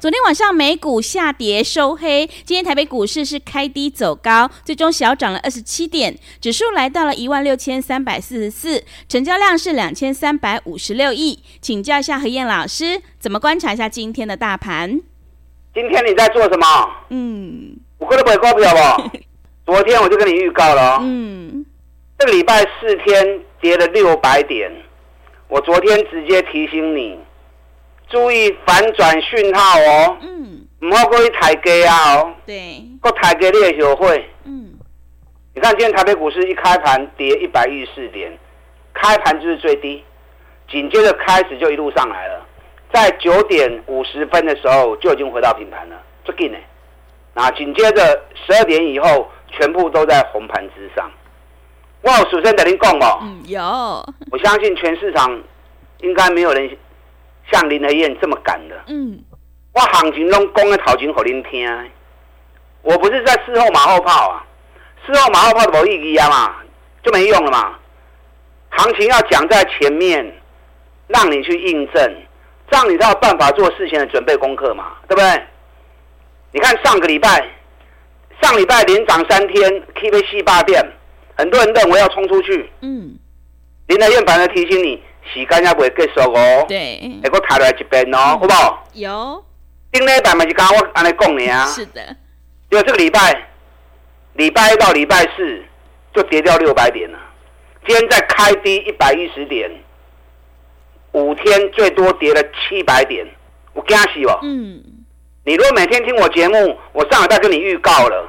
昨天晚上美股下跌收黑，今天台北股市是开低走高，最终小涨了二十七点，指数来到了一万六千三百四十四，成交量是两千三百五十六亿。请教一下何燕老师，怎么观察一下今天的大盘？今天你在做什么？嗯，我跟你不告不了不？昨天我就跟你预告了，嗯，这个礼拜四天跌了六百点，我昨天直接提醒你。注意反转讯号哦，嗯，唔好过去抬价啊哦，对，过抬价你也学会，嗯，你看今天台北股市一开盘跌一百一十四点，开盘就是最低，紧接着开始就一路上来了，在九点五十分的时候就已经回到平盘了，最近呢，那紧接着十二点以后全部都在红盘之上，我有首先等您讲哦，嗯，有，我相信全市场应该没有人。像林和燕这么敢的，嗯，我行情拢讲的头前给您听，我不是在事后马后炮啊，事后马后炮都没意义啊嘛，就没用了嘛。行情要讲在前面，让你去印证，这样你才有办法做事前的准备功课嘛，对不对？你看上个礼拜，上礼拜连涨三天，K V C 八点，很多人认为要冲出去，嗯，林德燕反而提醒你。时间也不会结束哦，对，还佫抬来一遍哦，嗯、好不好？有，顶礼拜嘛是刚刚我安尼讲你啊，是的，因为这个礼拜，礼拜一到礼拜四就跌掉六百点了，今天再开低一百一十点，五天最多跌了七百点，我惊死哦。嗯，你如果每天听我节目，我上礼拜跟你预告了，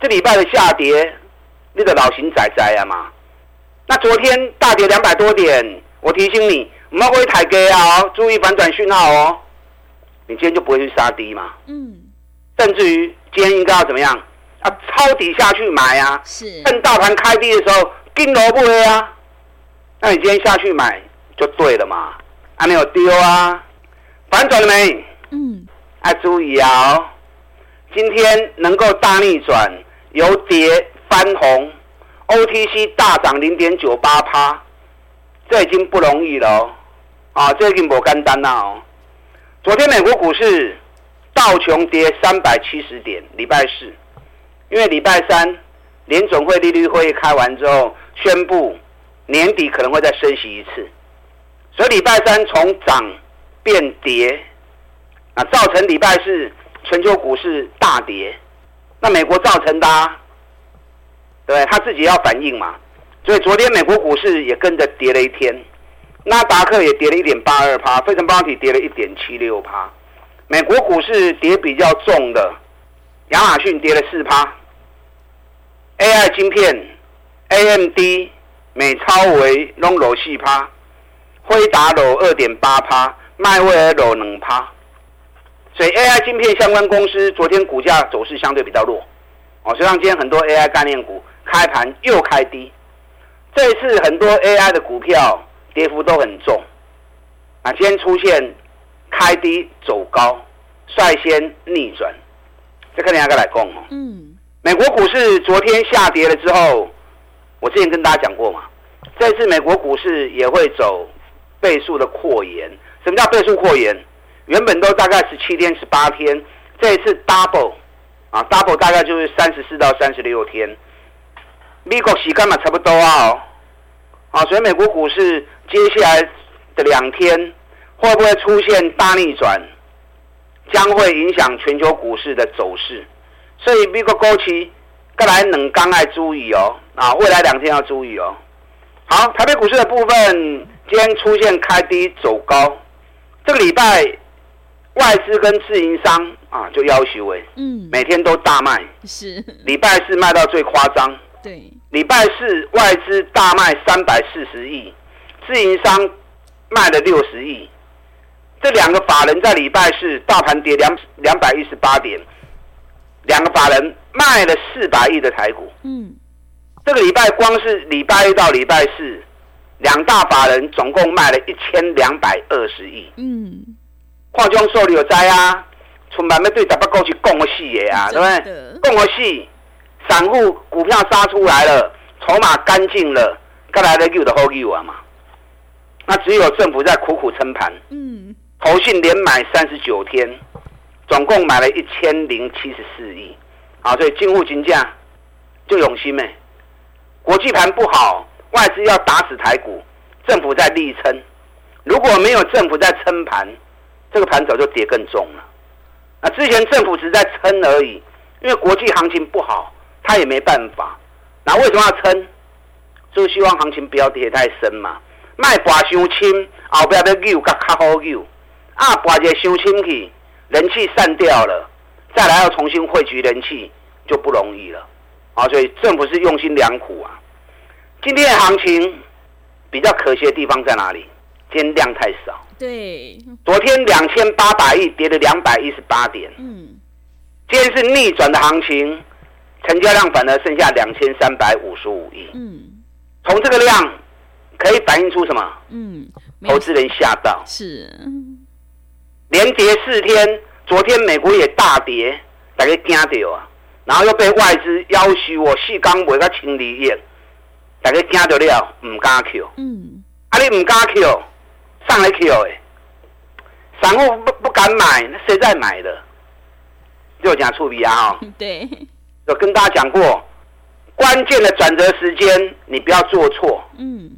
这礼拜的下跌，你的老型仔仔啊嘛，那昨天大跌两百多点。我提醒你，唔好过去抬价啊！哦，注意反转讯号哦。你今天就不会去杀低嘛？嗯。甚至于今天应该要怎么样？啊，抄底下去买啊！是。趁大盘开低的时候，跟罗不黑啊？那你今天下去买就对了嘛？还没有丢啊？反转了没？嗯。要注意啊！哦，今天能够大逆转，由跌翻红，OTC 大涨零点九八趴。这已经不容易了哦，啊，这已经不简单了哦。昨天美国股市道琼跌三百七十点，礼拜四，因为礼拜三联总会利率会议开完之后，宣布年底可能会再升息一次，所以礼拜三从涨变跌，啊，造成礼拜四全球股市大跌。那美国造成的啊，对，他自己要反应嘛。所以昨天美国股市也跟着跌了一天，纳达克也跌了一点八二趴，费城半导体跌了一点七六趴。美国股市跌比较重的，亚马逊跌了四趴，AI 晶片，AMD、美超微拢落四趴，辉达落二点八趴，迈威尔落两趴。所以 AI 晶片相关公司昨天股价走势相对比较弱，哦，实际上今天很多 AI 概念股开盘又开低。这一次很多 AI 的股票跌幅都很重，啊，今天出现开低走高，率先逆转，这看两个来讲哦。嗯，美国股市昨天下跌了之后，我之前跟大家讲过嘛，这次美国股市也会走倍数的扩延。什么叫倍数扩延？原本都大概十七天、十八天，这一次 double 啊，double 大概就是三十四到三十六天。美国时间嘛差不多啊，哦，啊，所以美国股市接下来的两天会不会出现大逆转，将会影响全球股市的走势。所以美国股市再来冷刚爱注意哦，啊，未来两天要注意哦。好，台北股市的部分今天出现开低走高，这个礼拜外资跟自营商啊就要求哎，嗯，每天都大卖，是礼拜四卖到最夸张。对，礼拜四外资大卖三百四十亿，自营商卖了六十亿。这两个法人在礼拜四大盘跌两两百一十八点，两个法人卖了四百亿的台股。嗯，这个礼拜光是礼拜一到礼拜四，两大法人总共卖了一千两百二十亿。嗯，矿中受理有灾啊，从来没对台北过去供个戏耶啊，对不对？供个戏，散户股票杀出来了，筹码干净了，该来的救的好救啊嘛。那只有政府在苦苦撑盘。嗯。投信连买三十九天，总共买了一千零七十四亿，啊，所以进户金价就永心呗。国际盘不好，外资要打死台股，政府在力撑。如果没有政府在撑盘，这个盘早就跌更重了。那之前政府只是在撑而已，因为国际行情不好，他也没办法。那为什么要撑？就希望行情不要跌太深嘛。卖寡伤轻，后边要救，较较好救。啊，把这收清去，人气散掉了，再来要重新汇聚人气就不容易了啊！所以政府是用心良苦啊。今天的行情比较可惜的地方在哪里？今天量太少。对。昨天两千八百亿跌了两百一十八点。嗯。今天是逆转的行情，成交量反而剩下两千三百五十五亿。嗯。从这个量可以反映出什么？嗯。投资人吓到。是。连跌四天，昨天美国也大跌，大家惊到啊！然后又被外资要求我四刚买个清理液，大家惊到了，唔敢 Q。嗯，啊你唔敢 Q，上来 Q 哎，散户不不敢买，那谁在买的？就讲触笔啊哈。对，有跟大家讲过，关键的转折时间你不要做错。嗯，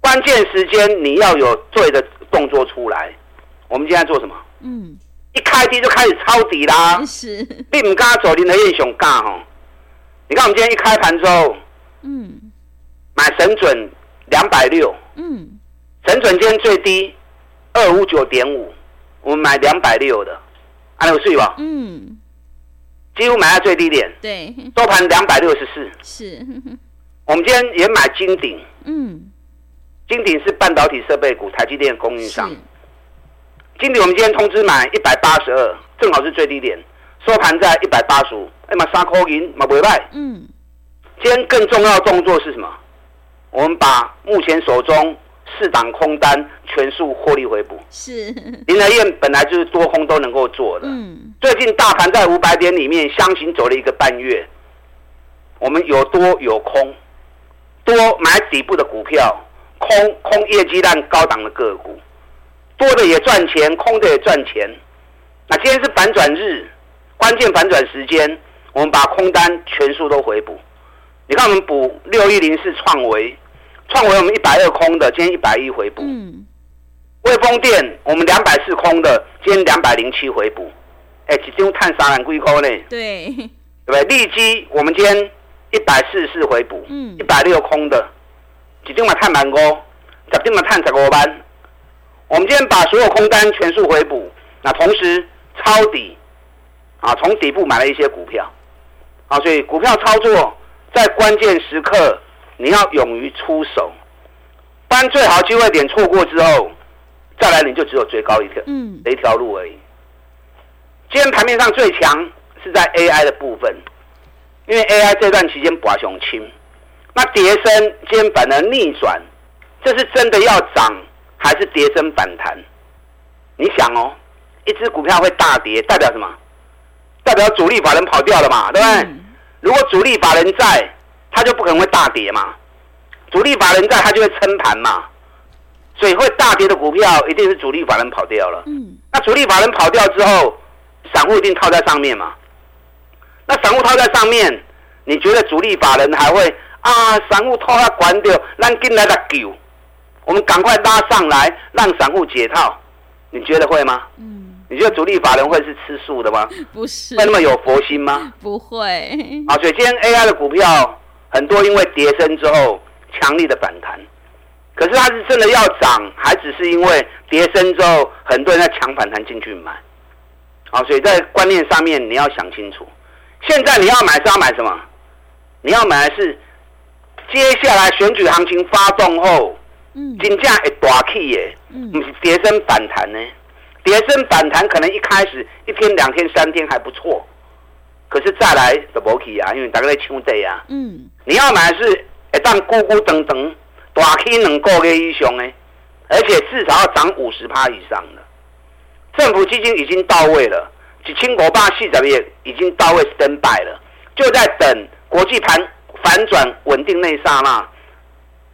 关键时间你要有对的动作出来。我们现在做什么？嗯，一开低就开始抄底啦。是，你唔敢走，林和彦熊敢吼。你看我们今天一开盘之后，嗯，买神准两百六，嗯，神准今天最低二五九点五，我们买两百六的，还有税吧？嗯，几乎买在最低点。对，收盘两百六十四。是，我们今天也买金鼎，嗯，金鼎是半导体设备股，台积电供应商。金鼎我们今天通知买一百八十二，正好是最低点，收盘在一百八十五。哎嘛，三块银嘛不会卖。嗯。今天更重要的动作是什么？我们把目前手中四档空单全数获利回补。是。林和彦本来就是多空都能够做的。嗯。最近大盘在五百点里面相行走了一个半月，我们有多有空，多买底部的股票，空空业绩烂高档的个股。多的也赚钱，空的也赚钱。那今天是反转日，关键反转时间，我们把空单全数都回补。你看我们补六一零四创维，创维我们一百二空的，今天一百一回补。嗯。威风电我们两百四空的，今天两百零七回补。哎，集中碳三两龟空呢？对。对不对？利基我们今天一百四十四回补，嗯，一百六空的，集中嘛碳满高，集中嘛碳十五万。我们今天把所有空单全数回补，那同时抄底，啊，从底部买了一些股票，啊，所以股票操作在关键时刻你要勇于出手，不然最好机会点错过之后，再来你就只有追高一条，嗯，一条路而已。今天盘面上最强是在 AI 的部分，因为 AI 这段期间寡雄轻，那跌升今天反而逆转，这是真的要涨。还是跌升反弹，你想哦，一只股票会大跌，代表什么？代表主力法人跑掉了嘛，对不对？嗯、如果主力法人在，他就不可能会大跌嘛。主力法人在，他就会撑盘嘛。所以会大跌的股票，一定是主力法人跑掉了。嗯。那主力法人跑掉之后，散户一定套在上面嘛。那散户套在上面，你觉得主力法人还会啊？散户套他管掉，让进来的救。我们赶快拉上来，让散户解套，你觉得会吗？嗯，你觉得主力法人会是吃素的吗？不是，会那么有佛心吗？不会。啊，所以今天 AI 的股票很多，因为跌升之后强力的反弹，可是它是真的要涨，还只是因为跌升之后很多人在抢反弹进去买。啊，所以在观念上面你要想清楚，现在你要买是要买什么？你要买的是接下来选举行情发动后，嗯，金价会大起耶，嗯，不是跌升反弹呢，跌升反弹可能一开始一天两天三天还不错，可是再来就不起啊，因为大家在抢地啊，嗯，你要买是一旦咕咕噔噔大起两个月以上呢，而且至少要涨五十趴以上的，政府基金已经到位了，几千国八系这边已经到位 stand by 了，就在等国际盘。反转稳定那一刹那，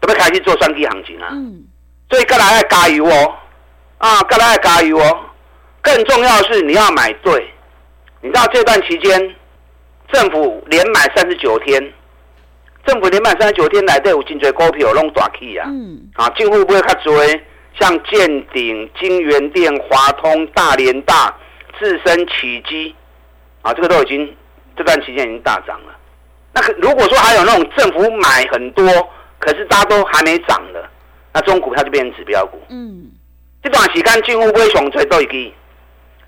准备开始做双底行情啊！嗯，所以各来要加油哦，啊，各来要加油哦。更重要的是你要买对，你知道这段期间政府连买三十九天，政府连买三十九天来对有真多股票拢大起啊！嗯，啊，政府不会较多，像建鼎、金源电、华通、大连大、智伸、启基，啊，这个都已经这段期间已经大涨了。那如果说还有那种政府买很多，可是大家都还没涨的，那这种股票就变成指标股。嗯，这段时间几乎不会熊最多一个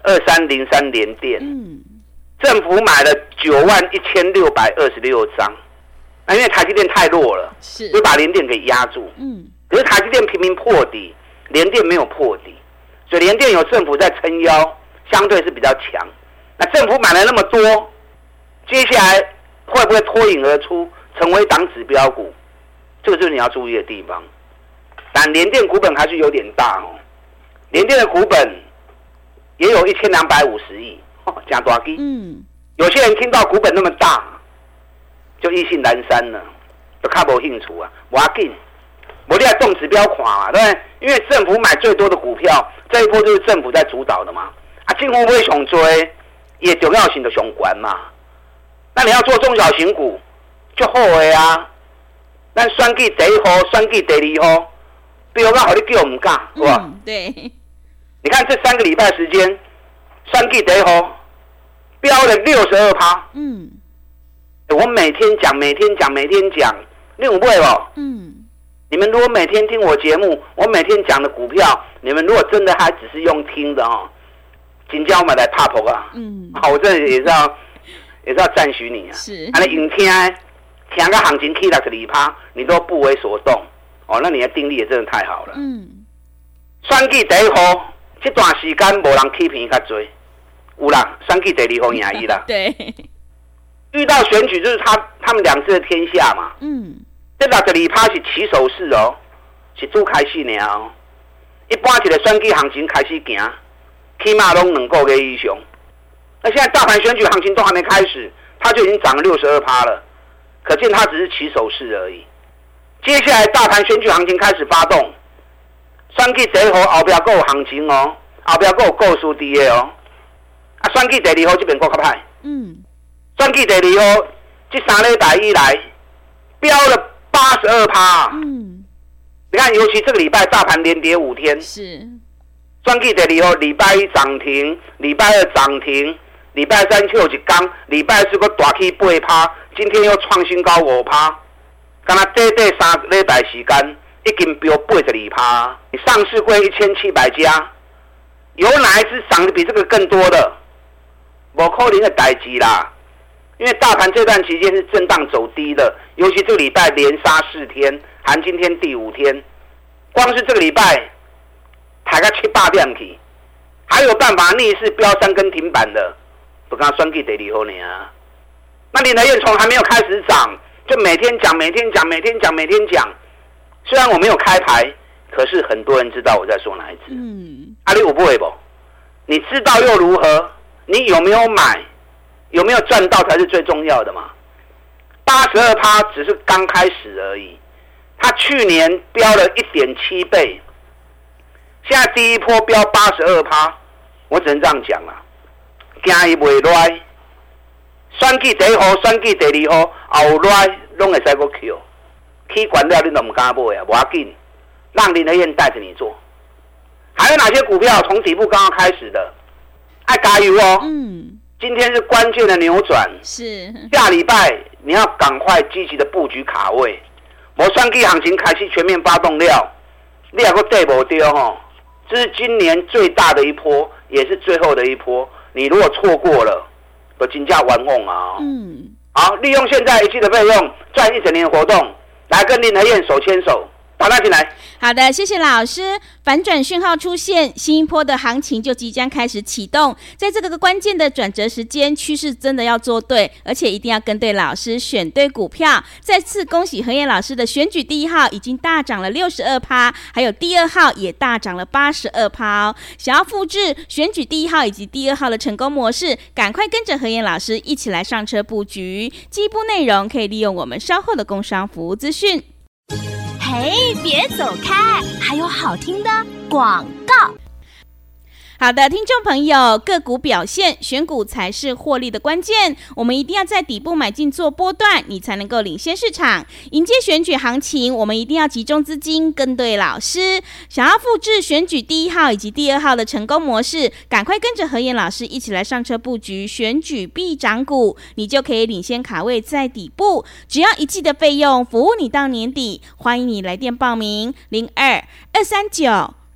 二三零三联电。嗯，政府买了九万一千六百二十六张，那因为台积电太弱了，是就把联电给压住。嗯，可是台积电频频破底，联电没有破底，所以联电有政府在撑腰，相对是比较强。那政府买了那么多，接下来。会不会脱颖而出，成为档指标股？这个就是你要注意的地方。但联电股本还是有点大哦，联电的股本也有一千两百五十亿，加多少？嗯，有些人听到股本那么大，就意兴阑珊了，都看不清楚啊。我要紧，我哋要动指标款嘛，对不对？因为政府买最多的股票，这一波就是政府在主导的嘛。啊，政府会想追，也重要性的相关嘛。那你要做中小型股，就好诶啊！那选举第一号，选举第二号，比如讲好你叫我们干，是吧？嗯，对。你看这三个礼拜时间，选举第一号标了六十二趴。嗯。我每天讲，每天讲，每天讲，你有会哦？嗯。你们如果每天听我节目，我每天讲的股票，你们如果真的还只是用听的哦，请叫我们来踏步啊！嗯。好，我这里也是要。也是要赞许你啊！是，啊，你用听，听个行情起来个里趴，你都不为所动哦，那你的定力也真的太好了。嗯，选举第一号，这段时间无人欺骗较多，有人，选举第二号赢伊啦。对，遇到选举就是他他们两次的天下嘛。嗯，这个个里趴是起手式哦，是拄开始呢哦。一般一个选举行情开始行，起码拢两个月以上。那现在大盘选举行情都还没开始，它就已经涨了六十二趴了，可见它只是起手式而已。接下来大盘选举行情开始发动，选举第一号后边还有行情哦，后边还有故事的哦。啊，选举第二号这边国较派，嗯，选举第二号这三礼拜以来飙了八十二趴，嗯，你看，尤其这个礼拜大盘连跌五天，是选举第二号礼拜一涨停，礼拜二涨停。礼拜三就一刚，礼拜四个大起八趴，今天又创新高五趴，刚才短短三礼拜时间已经飙八十二趴。你上市柜一千七百家，有哪一只涨得比这个更多的？无可能的代志啦，因为大盘这段期间是震荡走低的，尤其这个礼拜连杀四天，含今天第五天，光是这个礼拜，抬个七八点去，还有办法逆势飙三根停板的？不刚算计第二号呢啊，那林和彦从还没有开始涨，就每天讲，每天讲，每天讲，每天讲。虽然我没有开牌，可是很多人知道我在说哪一支。嗯，阿里五不会不？你知道又如何？你有没有买？有没有赚到才是最重要的嘛。八十二趴只是刚开始而已，他去年飙了一点七倍，现在第一波飙八十二趴，我只能这样讲了。惊伊袂赖，选举第一号，算计第二号，后赖拢会使个 Q，起管了你都唔敢买啊，无要紧，让林和彦带着你做。还有哪些股票从底部刚刚开始的？爱加油哦！嗯，今天是关键的扭转，是下礼拜你要赶快积极的布局卡位。我算计行情开始全面发动料，你还个对不对吼？这是今年最大的一波，也是最后的一波。你如果错过了，我金价玩弄啊！嗯，好，利用现在一期的费用赚一整年的活动，来跟林和彦手牵手。打他进来。好的，谢谢老师。反转讯号出现，新一波的行情就即将开始启动。在这个关键的转折时间，趋势真的要做对，而且一定要跟对老师，选对股票。再次恭喜何燕老师的选举第一号已经大涨了六十二趴，还有第二号也大涨了八十二趴。想要复制选举第一号以及第二号的成功模式，赶快跟着何燕老师一起来上车布局。进一步内容可以利用我们稍后的工商服务资讯。嘿，别走开！还有好听的广。好的，听众朋友，个股表现，选股才是获利的关键。我们一定要在底部买进做波段，你才能够领先市场，迎接选举行情。我们一定要集中资金，跟对老师。想要复制选举第一号以及第二号的成功模式，赶快跟着和彦老师一起来上车布局选举必涨股，你就可以领先卡位在底部。只要一季的费用，服务你到年底。欢迎你来电报名：零二二三九。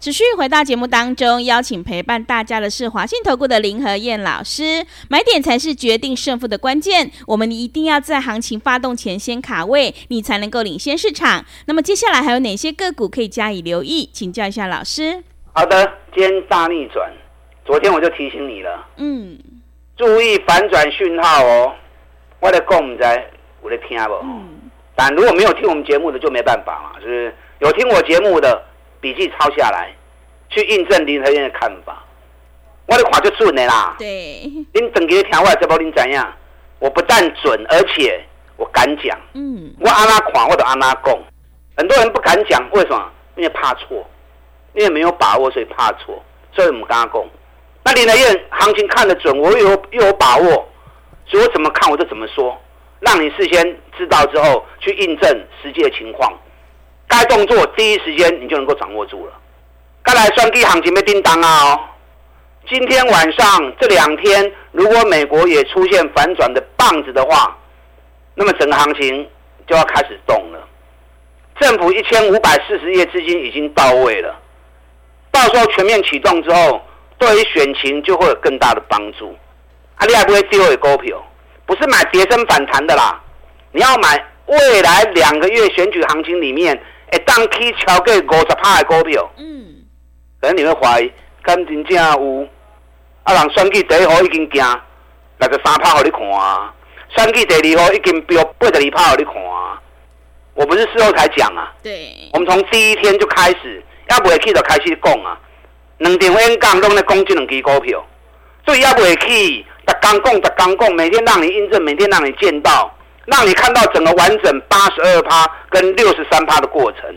持续回到节目当中，邀请陪伴大家的是华信投顾的林和燕老师。买点才是决定胜负的关键，我们一定要在行情发动前先卡位，你才能够领先市场。那么接下来还有哪些个股可以加以留意？请教一下老师。好的，今天大逆转，昨天我就提醒你了，嗯，注意反转讯号哦。我在讲，在我在听不？嗯，但如果没有听我们节目的就没办法嘛，就是有听我节目的。笔记抄下来，去印证林和院的看法。我的话就准的啦。对。您等给听我这波您怎样？我不但准，而且我敢讲。嗯。我阿拉看，我都阿拉讲。很多人不敢讲，为什么？因为怕错，因为没有把握，所以怕错，所以我们跟他讲。那林和彦行情看得准，我又有又有把握，所以我怎么看我就怎么说，让你事先知道之后去印证实际的情况。该动作第一时间你就能够掌握住了。该来双击行情没叮当啊！哦，今天晚上这两天，如果美国也出现反转的棒子的话，那么整个行情就要开始动了。政府一千五百四十亿资金已经到位了，到时候全面启动之后，对于选情就会有更大的帮助。啊，你还不会丢给股票，不是买跌升反弹的啦，你要买未来两个月选举行情里面。会当起超过五十趴的股票，嗯，可能你会怀疑，敢真正有？啊，人选举第一号已经惊六十三趴，互你看啊；选举第二号已经标八十二趴，互你看啊。我不是事后才讲啊，对，我们从第一天就开始，要不会去就开始讲啊。两点演讲拢在讲这两支股票，所以要不会去，逐天讲，逐天讲，每天让你印证，每天让你见到。让你看到整个完整八十二趴跟六十三趴的过程，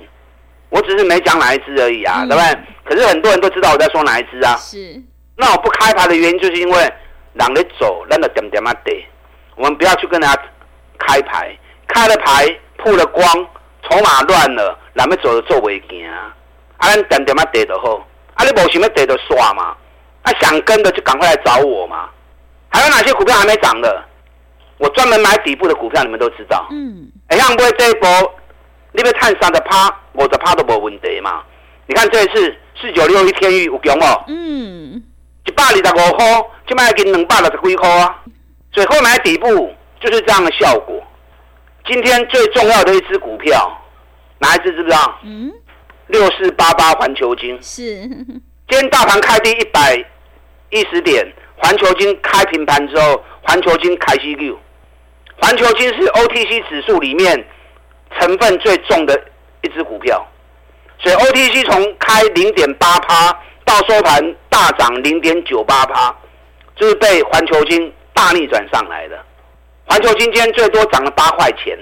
我只是没讲哪一支而已啊，嗯、对不对？可是很多人都知道我在说哪一只啊。是。那我不开牌的原因就是因为让你走，让你点点啊得。我们不要去跟人家开牌，开了牌曝了光，筹码乱了，让你走的做违建啊。啊，点点啊得就好，啊，你没想要得就刷嘛？啊，想跟的就赶快来找我嘛。还有哪些股票还没涨的？我专门买底部的股票，你们都知道。嗯，哎，像不会这一波，你要探三的趴，我的趴都没问题嘛。你看这一次四九六一天钰有强哦。嗯，一百二十五块，就卖给两百六十几块啊。最后买底部就是这样的效果。今天最重要的一只股票，哪一只知不知道？嗯，六四八八环球金。是。今天大盘开低一百一十点，环球金开平盘之后，环球金开西六。环球金是 OTC 指数里面成分最重的一只股票，所以 OTC 从开零点八趴到收盘大涨零点九八趴，就是被环球金大逆转上来的。环球金今天最多涨了八块钱。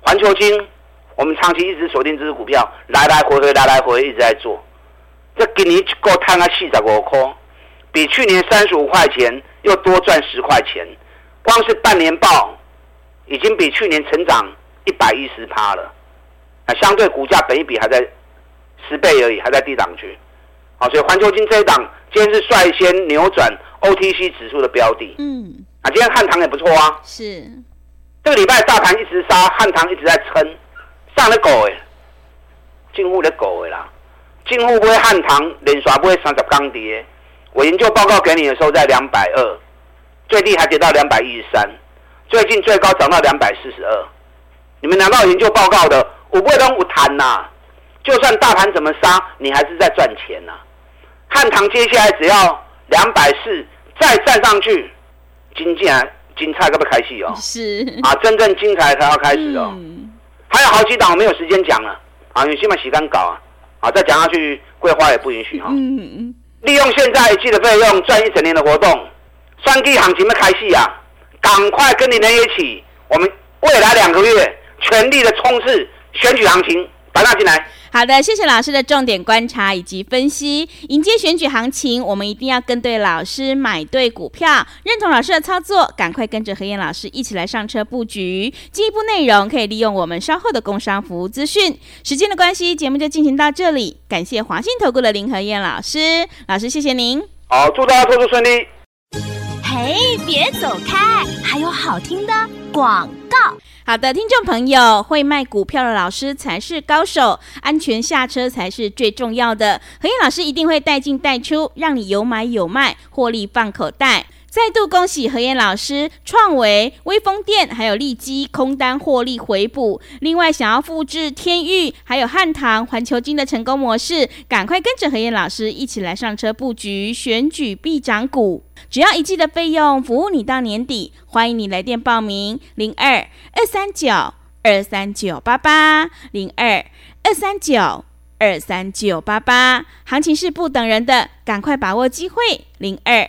环球金，我们长期一直锁定这只股票，来来回回，来来回一直在做。这今年够赚了四十五块，比去年三十五块钱又多赚十块钱，光是半年报已经比去年成长一百一十趴了。啊，相对股价本一比还在十倍而已，还在低档区。好，所以环球金这一档今天是率先扭转 OTC 指数的标的。嗯，啊，今天汉唐也不错啊。是，这个礼拜大盘一直杀，汉唐一直在撑，上了狗哎，近乎的狗哎啦。近乎不会汉唐连刷不会三十钢跌，我研究报告给你的时候在两百二，最低还跌到两百一十三，最近最高涨到两百四十二。你们拿到研究报告的，我不会跟我谈呐。就算大盘怎么杀，你还是在赚钱呐。汉唐接下来只要两百四再站上去，精彩精彩要不开戏哦？是啊，真正精彩才要开始哦。嗯、还有好几档我没有时间讲了啊，你先把时间搞啊。啊，再讲下去，桂花也不允许哈。嗯嗯。利用现在一季的费用赚一整年的活动，双季行情的开戏啊！赶快跟你们一起，我们未来两个月全力的冲刺选举行情，打大进来。好的，谢谢老师的重点观察以及分析。迎接选举行情，我们一定要跟对老师，买对股票，认同老师的操作，赶快跟着何燕老师一起来上车布局。进一步内容可以利用我们稍后的工商服务资讯。时间的关系，节目就进行到这里。感谢华信投顾的林和燕老师，老师谢谢您。好，祝大家投资顺利。哎，别走开，还有好听的广告。好的，听众朋友，会卖股票的老师才是高手，安全下车才是最重要的。何燕老师一定会带进带出，让你有买有卖，获利放口袋。再度恭喜何燕老师，创维、威风电还有利基空单获利回补。另外，想要复制天钰还有汉唐、环球金的成功模式，赶快跟着何燕老师一起来上车布局选举必涨股。只要一季的费用，服务你到年底。欢迎你来电报名：零二二三九二三九八八零二二三九二三九八八。行情是不等人的，赶快把握机会：零二。